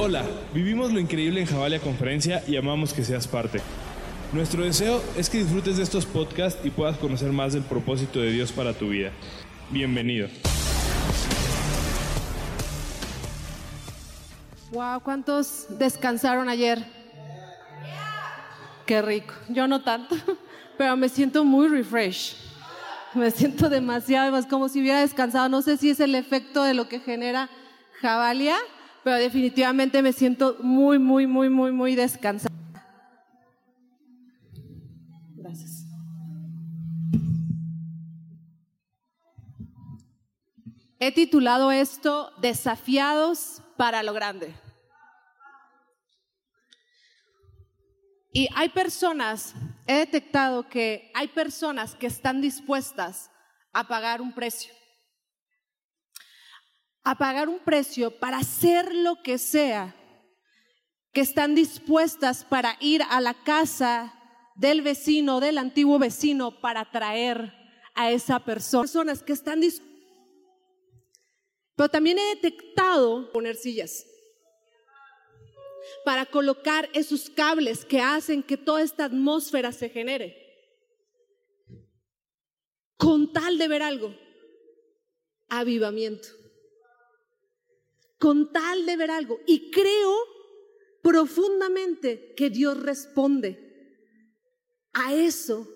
Hola, vivimos lo increíble en Javalia Conferencia y amamos que seas parte. Nuestro deseo es que disfrutes de estos podcasts y puedas conocer más del propósito de Dios para tu vida. Bienvenido. Wow, ¿cuántos descansaron ayer? Qué rico. Yo no tanto, pero me siento muy refresh. Me siento demasiado, más como si hubiera descansado. No sé si es el efecto de lo que genera Javalia definitivamente me siento muy, muy, muy, muy, muy descansada. Gracias. He titulado esto Desafiados para lo grande. Y hay personas, he detectado que hay personas que están dispuestas a pagar un precio a pagar un precio para hacer lo que sea, que están dispuestas para ir a la casa del vecino, del antiguo vecino, para traer a esa persona. Personas que están dispuestas. Pero también he detectado poner sillas para colocar esos cables que hacen que toda esta atmósfera se genere. Con tal de ver algo, avivamiento con tal de ver algo. Y creo profundamente que Dios responde a eso,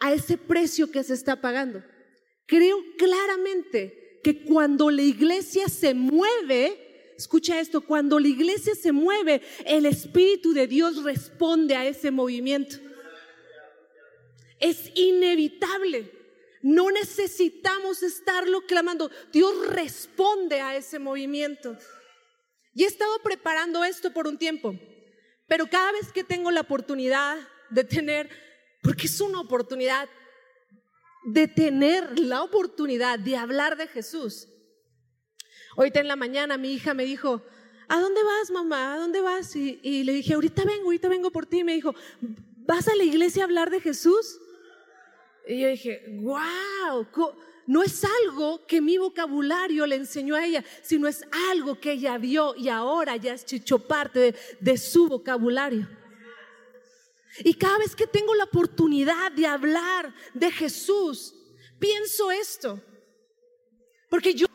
a ese precio que se está pagando. Creo claramente que cuando la iglesia se mueve, escucha esto, cuando la iglesia se mueve, el Espíritu de Dios responde a ese movimiento. Es inevitable. No necesitamos estarlo clamando. Dios responde a ese movimiento. Y he estado preparando esto por un tiempo, pero cada vez que tengo la oportunidad de tener, porque es una oportunidad, de tener la oportunidad de hablar de Jesús. Ahorita en la mañana mi hija me dijo, ¿a dónde vas, mamá? ¿A dónde vas? Y, le dije, ahorita vengo, ahorita vengo por ti. Y me dijo, ¿vas a la iglesia a hablar de Jesús? Y yo dije, wow, no es algo que mi vocabulario le enseñó a ella, sino es algo que ella vio y ahora ya es hecho parte de, de su vocabulario. Y cada vez que tengo la oportunidad de hablar de Jesús, pienso esto. Porque yo,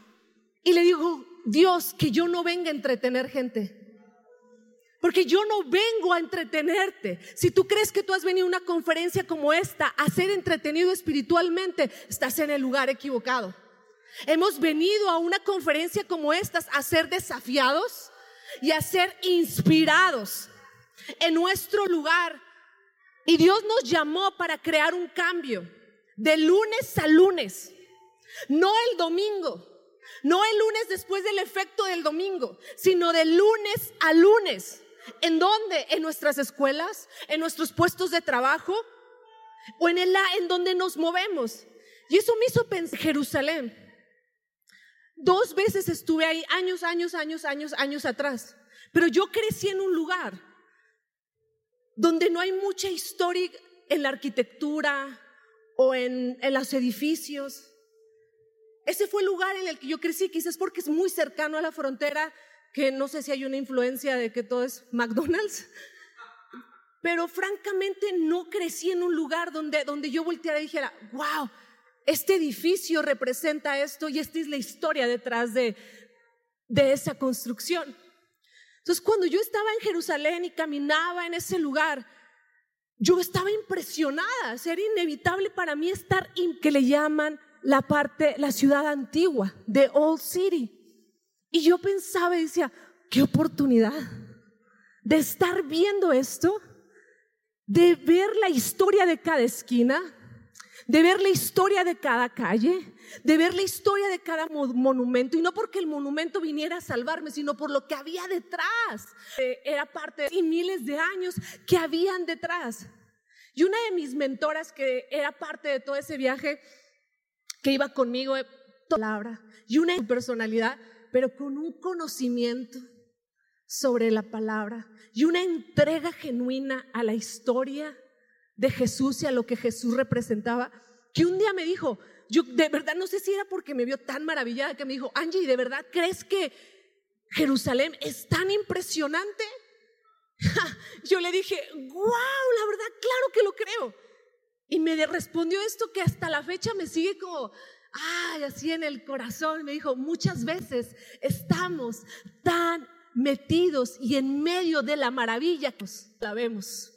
y le digo, Dios, que yo no venga a entretener gente. Porque yo no vengo a entretenerte. Si tú crees que tú has venido a una conferencia como esta a ser entretenido espiritualmente, estás en el lugar equivocado. Hemos venido a una conferencia como esta a ser desafiados y a ser inspirados en nuestro lugar. Y Dios nos llamó para crear un cambio de lunes a lunes, no el domingo, no el lunes después del efecto del domingo, sino de lunes a lunes. ¿En dónde? En nuestras escuelas, en nuestros puestos de trabajo o en el en donde nos movemos. Y eso me hizo pensar Jerusalén. Dos veces estuve ahí, años, años, años, años, años atrás. Pero yo crecí en un lugar donde no hay mucha historia en la arquitectura o en, en los edificios. Ese fue el lugar en el que yo crecí, quizás porque es muy cercano a la frontera que no sé si hay una influencia de que todo es McDonald's, pero francamente no crecí en un lugar donde, donde yo volteara y dijera, wow, este edificio representa esto y esta es la historia detrás de, de esa construcción. Entonces, cuando yo estaba en Jerusalén y caminaba en ese lugar, yo estaba impresionada, era inevitable para mí estar, en que le llaman la parte, la ciudad antigua, de Old City. Y yo pensaba y decía, qué oportunidad de estar viendo esto, de ver la historia de cada esquina, de ver la historia de cada calle, de ver la historia de cada monumento. Y no porque el monumento viniera a salvarme, sino por lo que había detrás. Eh, era parte de miles de años que habían detrás. Y una de mis mentoras que era parte de todo ese viaje, que iba conmigo, eh, palabra, y una personalidad, pero con un conocimiento sobre la palabra y una entrega genuina a la historia de Jesús y a lo que Jesús representaba, que un día me dijo, yo de verdad no sé si era porque me vio tan maravillada que me dijo, Angie, ¿de verdad crees que Jerusalén es tan impresionante. Yo le dije, wow, la verdad, claro que lo creo. Y me respondió esto que hasta la fecha me sigue como, ay, así en el corazón. Me dijo, muchas veces estamos tan metidos y en medio de la maravilla que la vemos.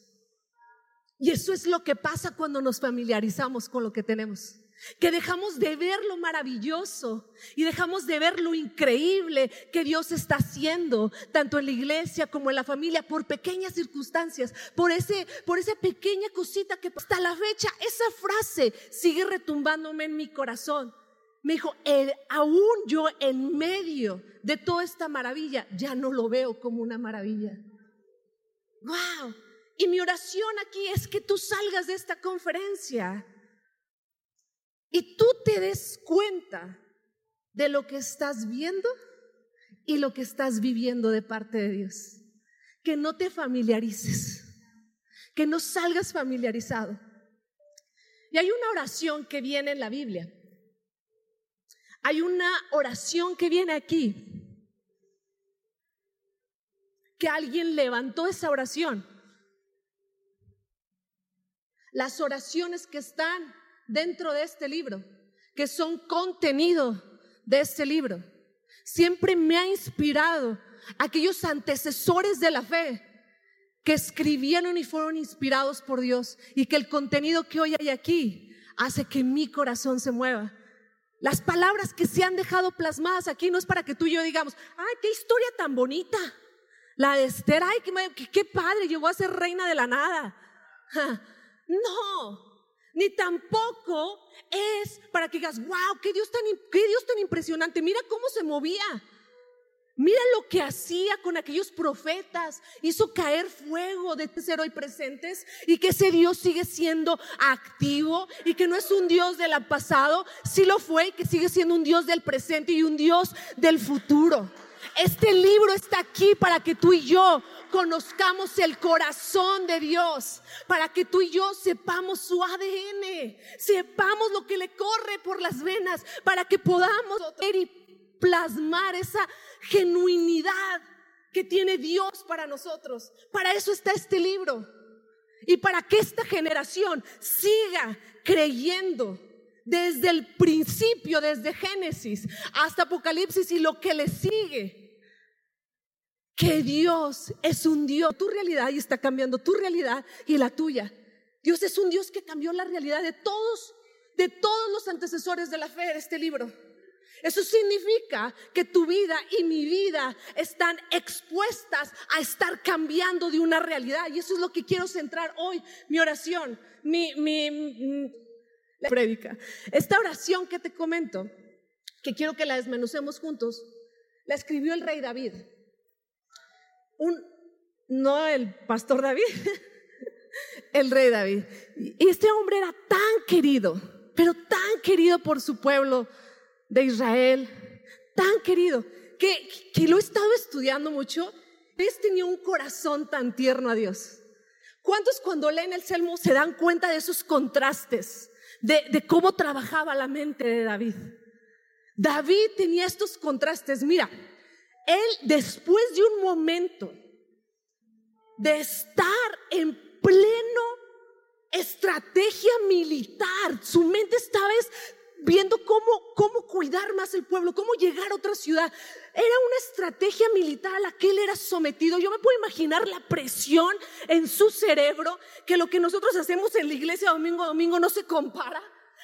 Y eso es lo que pasa cuando nos familiarizamos con lo que tenemos que dejamos de ver lo maravilloso y dejamos de ver lo increíble que Dios está haciendo, tanto en la iglesia como en la familia, por pequeñas circunstancias, por, ese, por esa pequeña cosita que hasta la fecha, esa frase sigue retumbándome en mi corazón. Me dijo, aún yo en medio de toda esta maravilla, ya no lo veo como una maravilla. ¡Wow! Y mi oración aquí es que tú salgas de esta conferencia y tú te des cuenta de lo que estás viendo y lo que estás viviendo de parte de Dios. Que no te familiarices, que no salgas familiarizado. Y hay una oración que viene en la Biblia. Hay una oración que viene aquí. Que alguien levantó esa oración. Las oraciones que están dentro de este libro, que son contenido de este libro. Siempre me ha inspirado aquellos antecesores de la fe que escribieron y fueron inspirados por Dios y que el contenido que hoy hay aquí hace que mi corazón se mueva. Las palabras que se han dejado plasmadas aquí no es para que tú y yo digamos, ay, qué historia tan bonita. La de Esther, ay, qué, padre, llegó a ser reina de la nada. No, ni tampoco es para que digas, wow, qué Dios tan, Dios tan impresionante, mira cómo se movía. Mira lo que hacía con aquellos profetas. Hizo caer fuego de ser hoy presentes y que ese Dios sigue siendo activo y que no es un Dios del pasado, sí lo fue y que sigue siendo un Dios del presente y un Dios del futuro. Este libro está aquí para que tú y yo conozcamos el corazón de Dios, para que tú y yo sepamos su ADN, sepamos lo que le corre por las venas, para que podamos y plasmar esa genuinidad que tiene Dios para nosotros. Para eso está este libro. Y para que esta generación siga creyendo desde el principio, desde Génesis hasta Apocalipsis y lo que le sigue que Dios es un Dios, tu realidad y está cambiando tu realidad y la tuya. Dios es un Dios que cambió la realidad de todos, de todos los antecesores de la fe de este libro. Eso significa que tu vida y mi vida están expuestas a estar cambiando de una realidad. Y eso es lo que quiero centrar hoy, mi oración, mi, mi, la prédica. Esta oración que te comento, que quiero que la desmenucemos juntos, la escribió el rey David un, no el pastor David, el rey David. Y este hombre era tan querido, pero tan querido por su pueblo de Israel, tan querido, que, que lo he estado estudiando mucho. Él tenía un corazón tan tierno a Dios. ¿Cuántos cuando leen el Salmo se dan cuenta de esos contrastes, de, de cómo trabajaba la mente de David? David tenía estos contrastes. Mira, él después de un momento de estar en pleno estrategia militar, su mente estaba viendo cómo, cómo cuidar más el pueblo, cómo llegar a otra ciudad. Era una estrategia militar a la que él era sometido. Yo me puedo imaginar la presión en su cerebro, que lo que nosotros hacemos en la iglesia domingo a domingo no se compara,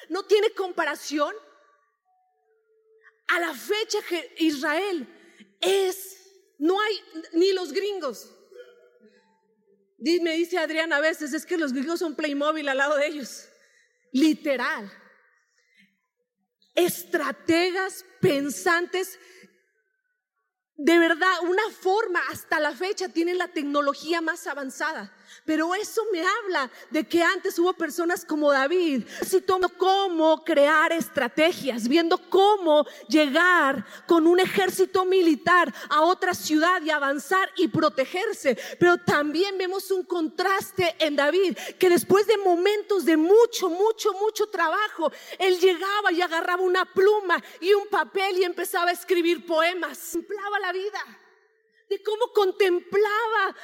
no tiene comparación. A la fecha que Israel es, no hay ni los gringos. Me dice Adrián a veces, es que los gringos son Playmobil al lado de ellos. Literal. Estrategas, pensantes, de verdad, una forma, hasta la fecha tienen la tecnología más avanzada. Pero eso me habla de que antes hubo personas como David, viendo cómo crear estrategias, viendo cómo llegar con un ejército militar a otra ciudad y avanzar y protegerse. Pero también vemos un contraste en David, que después de momentos de mucho, mucho, mucho trabajo, él llegaba y agarraba una pluma y un papel y empezaba a escribir poemas. Contemplaba la vida, de cómo contemplaba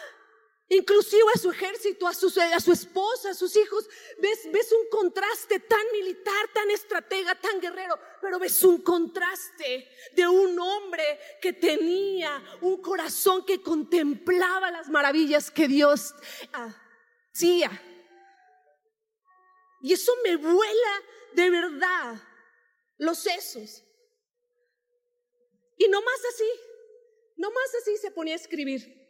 inclusive a su ejército, a su, esposa, a sus hijos. ¿Ves, ves un contraste tan militar, tan estratega, tan guerrero, pero ves un contraste de un hombre que tenía un corazón que contemplaba las maravillas que Dios hacía. Y eso me vuela de verdad los sesos. Y no más así, no más así se ponía a escribir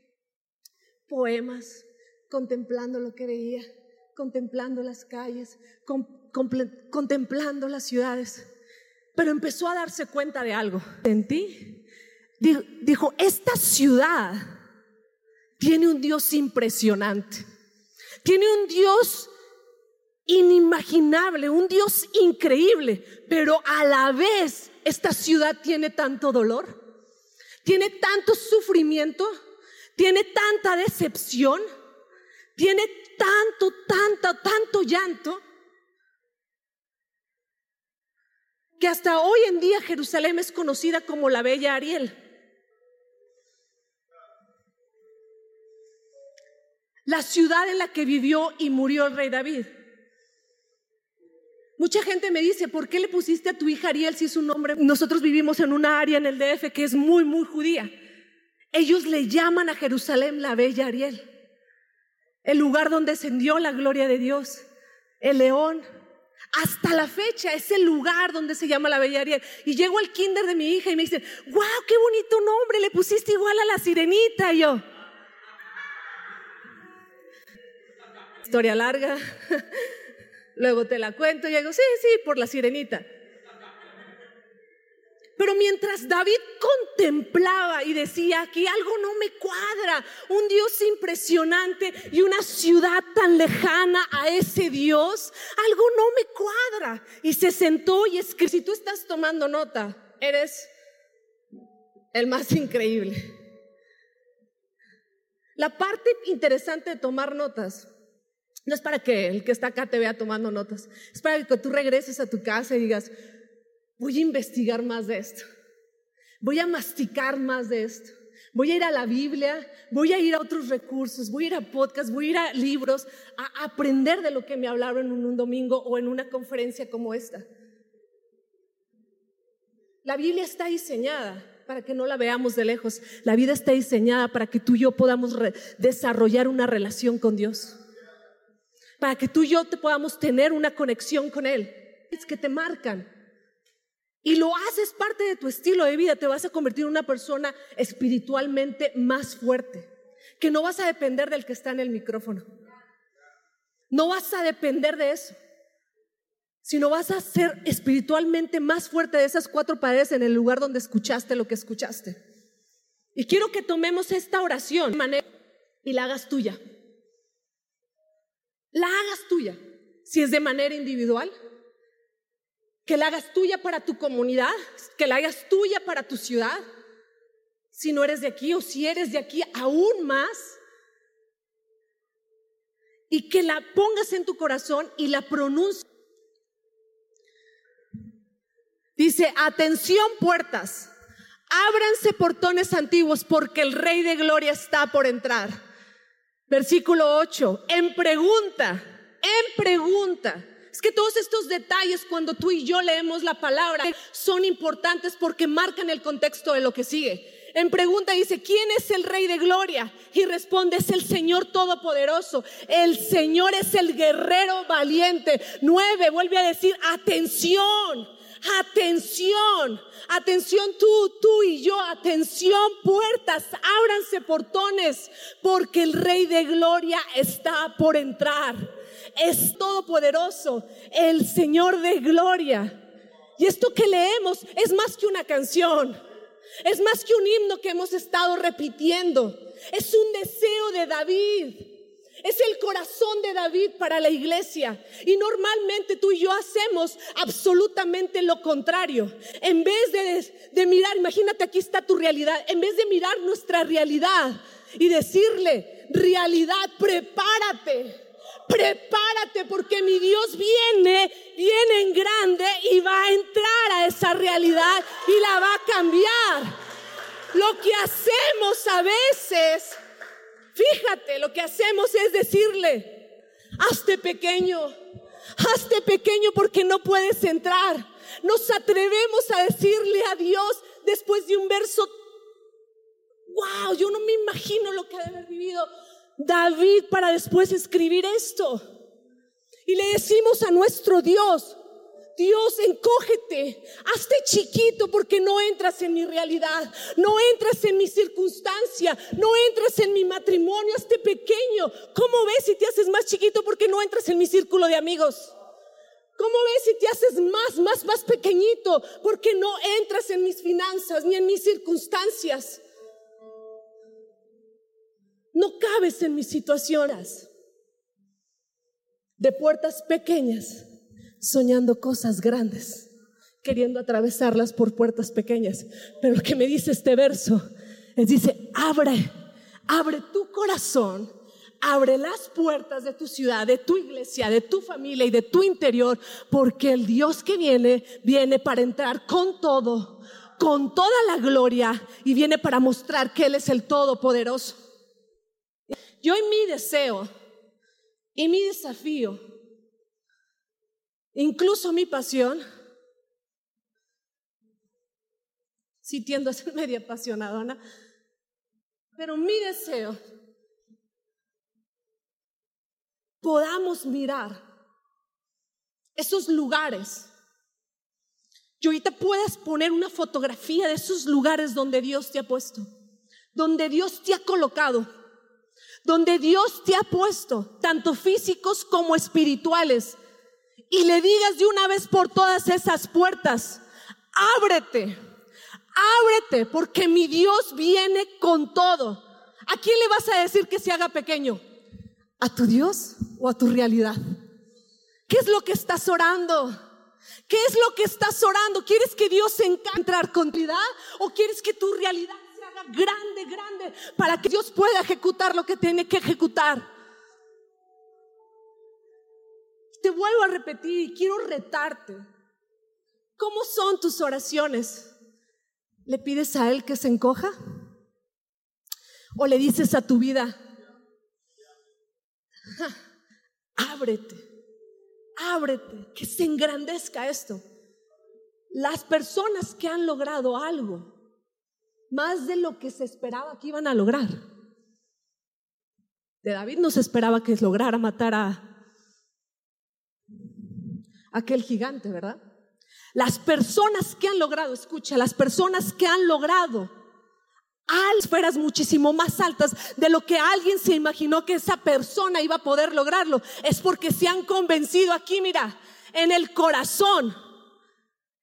poemas, contemplando lo que veía, contemplando las calles, contemplando las ciudades. Pero empezó a darse cuenta de algo. En ti, dijo, esta ciudad tiene un Dios impresionante, tiene un Dios inimaginable, un Dios increíble, pero a la vez esta ciudad tiene tanto dolor, tiene tanto sufrimiento, tiene tanta decepción, tiene tanto, tanto, tanto llanto, que hasta hoy en día Jerusalén es conocida como la Bella Ariel. La ciudad en la que vivió y murió el rey David. Mucha gente me dice, ¿por qué le pusiste a tu hija Ariel si es un nombre? Nosotros vivimos en una área en el DF que es muy, muy judía. Ellos le llaman a Jerusalén la bella Ariel, el lugar donde descendió la gloria de Dios, el león. Hasta la fecha es el lugar donde se llama la bella Ariel. Y llego al kinder de mi hija y me dicen, wow, qué bonito nombre, le pusiste igual a la sirenita. Y yo, historia larga, luego te la cuento y digo, sí, sí, por la sirenita. Pero mientras David contemplaba y decía que algo no me cuadra, un Dios impresionante y una ciudad tan lejana a ese Dios, algo no me cuadra. Y se sentó y escribió, si tú estás tomando nota, eres el más increíble. La parte interesante de tomar notas no es para que el que está acá te vea tomando notas, es para que tú regreses a tu casa y digas, voy a investigar más de esto, voy a masticar más de esto, voy a ir a la Biblia, voy a ir a otros recursos, voy a ir a podcasts, voy a ir a libros, a aprender de lo que me hablaron en un domingo o en una conferencia como esta. La Biblia está diseñada para que no la veamos de lejos. La vida está diseñada para que tú y yo podamos desarrollar una relación con Dios. Para que tú y yo te podamos tener una conexión con Él. Es que te marcan y lo haces parte de tu estilo de vida, te vas a convertir en una persona espiritualmente más fuerte, que no vas a depender del que está en el micrófono. No vas a depender de eso, sino vas a ser espiritualmente más fuerte de esas cuatro paredes en el lugar donde escuchaste lo que escuchaste. Y quiero que tomemos esta oración y la hagas tuya. La hagas tuya. Si es de manera individual, que la hagas tuya para tu comunidad, que la hagas tuya para tu ciudad. Si no eres de aquí o si eres de aquí, aún más. Y que la pongas en tu corazón y la pronuncies. Dice, atención puertas, ábranse portones antiguos porque el Rey de Gloria está por entrar. Versículo 8, en pregunta, en pregunta. Es que todos estos detalles cuando tú y yo leemos la palabra son importantes porque marcan el contexto de lo que sigue. En pregunta dice, ¿quién es el Rey de Gloria? Y responde, es el Señor Todopoderoso. El Señor es el guerrero valiente. Nueve, vuelve a decir, atención, atención, atención tú, tú y yo, atención puertas, ábranse portones, porque el Rey de Gloria está por entrar es todopoderoso, el Señor de gloria. Y esto que leemos es más que una canción, es más que un himno que hemos estado repitiendo, es un deseo de David. Es el corazón de David para la iglesia. Y normalmente tú y yo hacemos absolutamente lo contrario. En vez de, mirar, imagínate aquí está tu realidad, en vez de mirar nuestra realidad y decirle, realidad, prepárate. Prepárate porque mi Dios viene, viene en grande y va a entrar a esa realidad y la va a cambiar. Lo que hacemos a veces Fíjate, lo que hacemos es decirle, hazte pequeño, hazte pequeño porque no puedes entrar. Nos atrevemos a decirle a Dios después de un verso, wow, yo no me imagino lo que ha de haber vivido David para después escribir esto. Y le decimos a nuestro Dios, Dios, encógete, hazte chiquito porque no entras en mi realidad, no entras en mi circunstancia, no entras en mi matrimonio, hazte pequeño. ¿Cómo ves si te haces más chiquito porque no entras en mi círculo de amigos? ¿Cómo ves si te haces más, más, más pequeñito porque no entras en mis finanzas ni en mis circunstancias? No cabes en mis situaciones de puertas pequeñas soñando cosas grandes, queriendo atravesarlas por puertas pequeñas. Pero lo que me dice este verso es, dice, abre, abre tu corazón, abre las puertas de tu ciudad, de tu iglesia, de tu familia y de tu interior, porque el Dios que viene, viene para entrar con todo, con toda la gloria y viene para mostrar que Él es el Todopoderoso. Yo en mi deseo y mi desafío Incluso mi pasión, si tiendo a ser media apasionadona, pero mi deseo, podamos mirar esos lugares. Y ahorita puedas poner una fotografía de esos lugares donde Dios te ha puesto, donde Dios te ha colocado, donde Dios te ha puesto, tanto físicos como espirituales y le digas de una vez por todas esas puertas, ábrete, ábrete, porque mi Dios viene con todo. ¿A quién le vas a decir que se haga pequeño? ¿A tu Dios o a tu realidad? ¿Qué es lo que estás orando? ¿Qué es lo que estás orando? ¿Quieres que Dios se entrar con tu realidad o quieres que tu realidad grande, grande para que Dios pueda ejecutar lo que tiene que ejecutar? Te vuelvo a repetir y quiero retarte. ¿Cómo son tus oraciones? ¿Le pides a Él que se encoja? ¿O le dices a tu vida, ábrete, ábrete, que se engrandezca esto? Las personas que han logrado algo, más de lo que se esperaba que iban a lograr. De David no se esperaba que lograra matar a aquel gigante, ¿verdad? Las personas que han logrado, escucha, las personas que han logrado a esferas muchísimo más altas de lo que alguien se imaginó que esa persona iba a poder lograrlo, es porque se han convencido aquí, mira, en el corazón,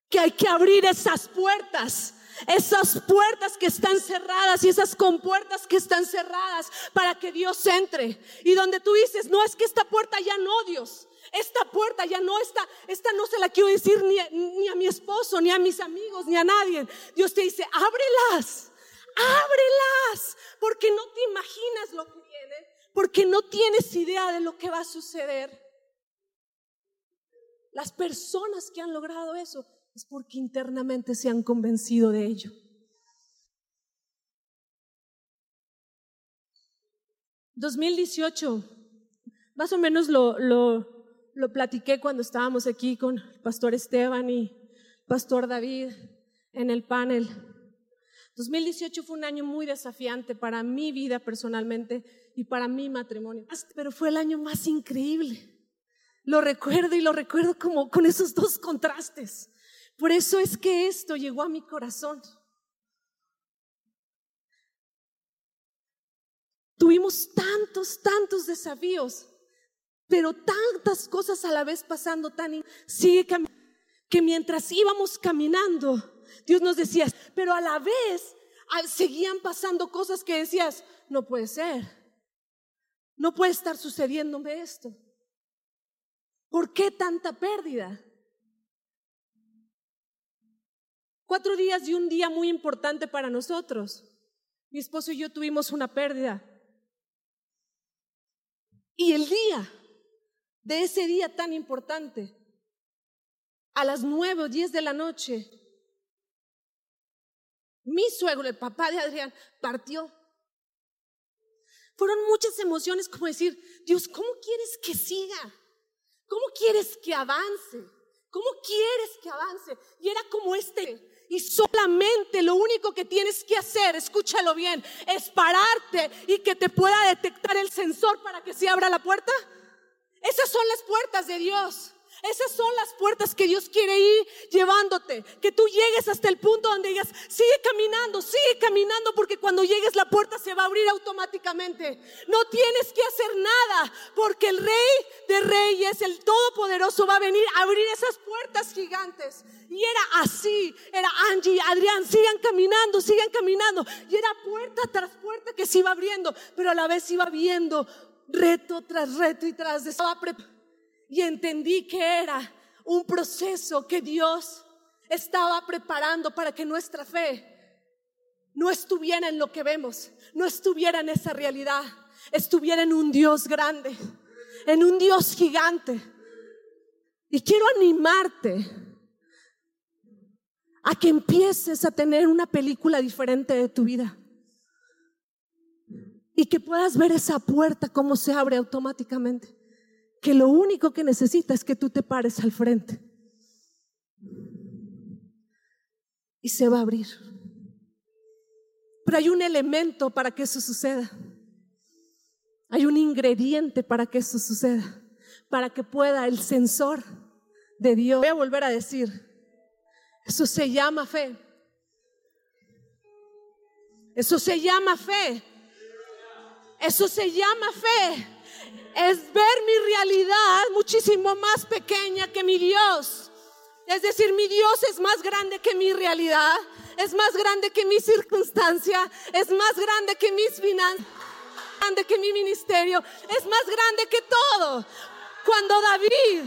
que hay que abrir esas puertas esas puertas que están cerradas y esas compuertas que están cerradas para que Dios entre. Y donde tú dices, no es que esta puerta ya no, Dios, esta puerta ya no está, esta no se la quiero decir ni, ni a mi esposo, ni a mis amigos, ni a nadie. Dios te dice, ábrelas, ábrelas, porque no te imaginas lo que viene, porque no tienes idea de lo que va a suceder. Las personas que han logrado eso es porque internamente se han convencido de ello. 2018, más o menos lo, lo, platiqué cuando estábamos aquí con el pastor Esteban y pastor David en el panel. 2018 fue un año muy desafiante para mi vida personalmente y para mi matrimonio, pero fue el año más increíble. Lo recuerdo y lo recuerdo como con esos dos contrastes. Por eso es que esto llegó a mi corazón. Tuvimos tantos, tantos desafíos pero tantas cosas a la vez pasando tan sigue que mientras íbamos caminando Dios nos decía pero a la vez seguían pasando cosas que decías no puede ser no puede estar sucediéndome esto. ¿Por qué tanta pérdida? Cuatro días y un día muy importante para nosotros. Mi esposo y yo tuvimos una pérdida. Y el día de ese día tan importante, a las nueve o diez de la noche, mi suegro, el papá de Adrián, partió. Fueron muchas emociones como decir, Dios, ¿cómo quieres que siga? ¿Cómo quieres que avance? ¿Cómo quieres que avance? Y era como este. Y solamente lo único que tienes que hacer, escúchalo bien, es pararte y que te pueda detectar el sensor para que se abra la puerta. Esas son las puertas de Dios. Esas son las puertas que Dios quiere ir llevándote. Que tú llegues hasta el punto donde digas, sigue caminando, sigue caminando, porque cuando llegues la puerta se va a abrir automáticamente. No tienes que hacer nada, porque el Rey Reyes, el Todopoderoso, va a venir a abrir esas puertas gigantes. Y era así, era Angie, Adrián, sigan caminando, sigan caminando. Y era puerta tras puerta que se iba abriendo, pero a la vez iba viendo reto tras reto y tras de y entendí que era un proceso que Dios estaba preparando para que nuestra fe no estuviera en lo que vemos, no estuviera en esa realidad, estuviera en un Dios grande, en un Dios gigante. Y quiero animarte a que empieces a tener una película diferente de tu vida y que puedas ver esa puerta cómo se abre automáticamente que lo único que necesita es que tú te pares al frente. Y se va a abrir. Pero hay un elemento para que eso suceda. Hay un ingrediente para que eso suceda. Para que pueda el sensor de Dios. Voy a volver a decir. Eso se llama fe. Eso se llama fe. Eso se llama fe es ver mi realidad muchísimo más pequeña que mi Dios. Es decir, mi Dios es más grande que mi realidad, es más grande que mi circunstancia, es más grande que mis finanzas, grande que mi ministerio, es más grande que todo. Cuando David,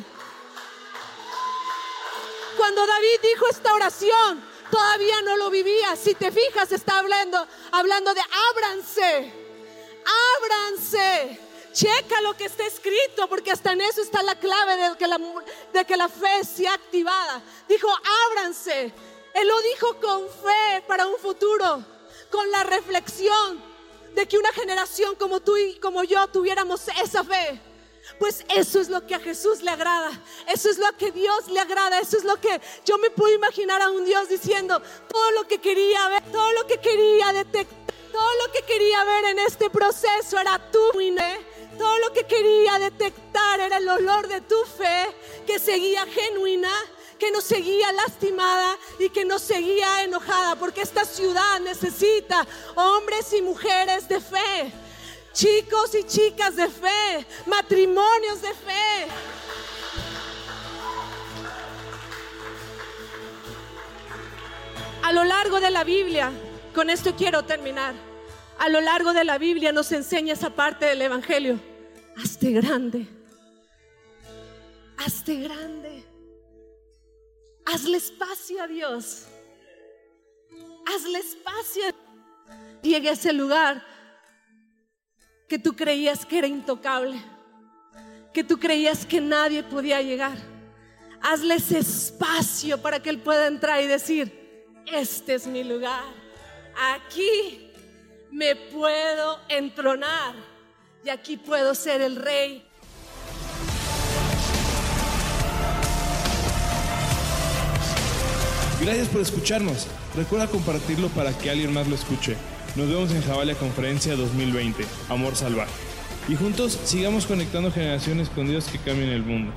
cuando David dijo esta oración, todavía no lo vivía. Si te fijas, está hablando, hablando de ábranse, ábranse Checa lo que está escrito, porque hasta en eso está la clave de que la, de que la fe sea activada. Dijo, ábranse. Él lo dijo con fe para un futuro, con la reflexión de que una generación como tú y como yo tuviéramos esa fe. Pues eso es lo que a Jesús le agrada, eso es lo que Dios le agrada, eso es lo que yo me puedo imaginar a un Dios diciendo, todo lo que quería ver, todo lo que quería detectar, todo lo que quería ver en este proceso era tú, Inés todo lo que quería detectar era el olor de tu fe que seguía genuina, que no seguía lastimada y que no seguía enojada, porque esta ciudad necesita hombres y mujeres de fe, chicos y chicas de fe, matrimonios de fe. A lo largo de la Biblia, con esto quiero terminar a lo largo de la Biblia nos enseña esa parte del Evangelio. Hazte grande. Hazte grande. Hazle espacio a Dios. Hazle espacio. Llegue a ese lugar que tú creías que era intocable. Que tú creías que nadie podía llegar. Hazle ese espacio para que Él pueda entrar y decir, este es mi lugar. Aquí me puedo entronar y aquí puedo ser el rey. Gracias por escucharnos. Recuerda compartirlo para que alguien más lo escuche. Nos vemos en Javalia Conferencia 2020, Amor Salvaje. Y juntos sigamos conectando generaciones con Dios que cambien el mundo.